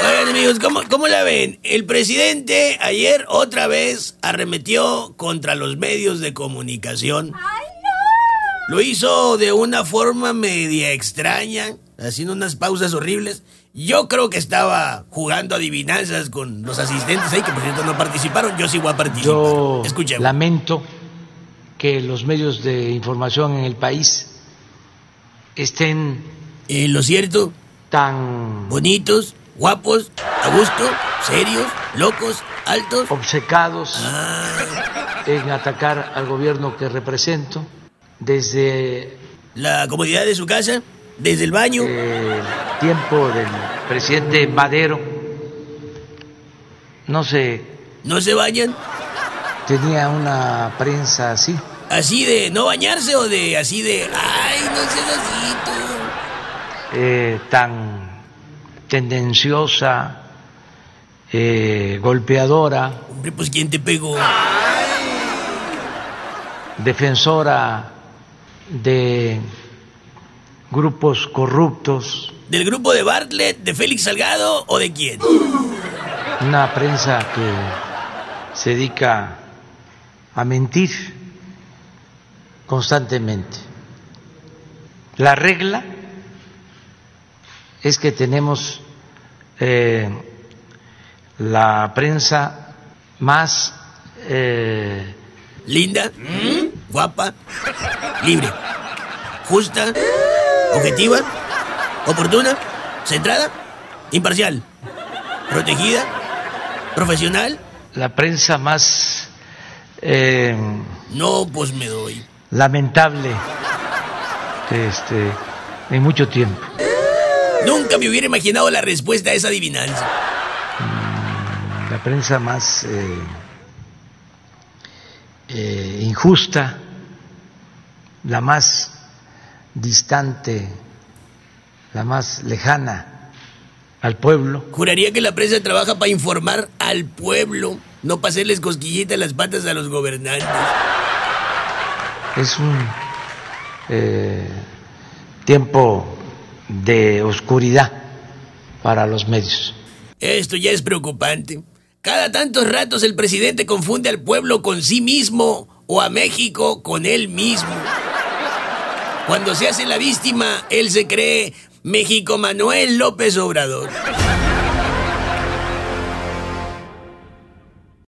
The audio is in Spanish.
Oigan amigos, ¿cómo, ¿cómo la ven? El presidente ayer otra vez arremetió contra los medios de comunicación. Lo hizo de una forma media extraña, haciendo unas pausas horribles. Yo creo que estaba jugando adivinanzas con los asistentes ahí, que por cierto no participaron. Yo sí voy a participar. Yo Escuchemos. lamento que los medios de información en el país estén Eh, lo cierto, tan bonitos, guapos, a gusto, serios, locos, altos. obcecados Ah, en atacar al gobierno que represento desde la comodidad de su casa, desde el baño. el tiempo del presidente Madero. No se ¿No se bañan? tenía una prensa así. ¿Así de no bañarse o de así de... Ay, no seas así tú"? eh, tan tendenciosa, eh, golpeadora, Hombre, pues ¿quién te pegó? defensora de grupos corruptos, ¿Del grupo de Bartlett, de Félix Salgado o de quién? una prensa que se dedica a mentir constantemente. La regla es que tenemos eh, la prensa más eh, Linda, guapa, libre, justa, objetiva, oportuna, centrada, imparcial, protegida, profesional. la prensa más eh, No, pues me doy. lamentable este, en mucho tiempo. Nunca me hubiera imaginado la respuesta a esa adivinanza. La prensa más eh, eh, injusta, la más distante, la más lejana al pueblo. Juraría que la prensa trabaja para informar al pueblo, no para hacerles cosquillitas las patas a los gobernantes. Es un eh, tiempo de oscuridad para los medios. Esto ya es preocupante. Cada tantos ratos el presidente confunde al pueblo con sí mismo o a México con él mismo. Cuando se hace la víctima, él se cree México Manuel López Obrador.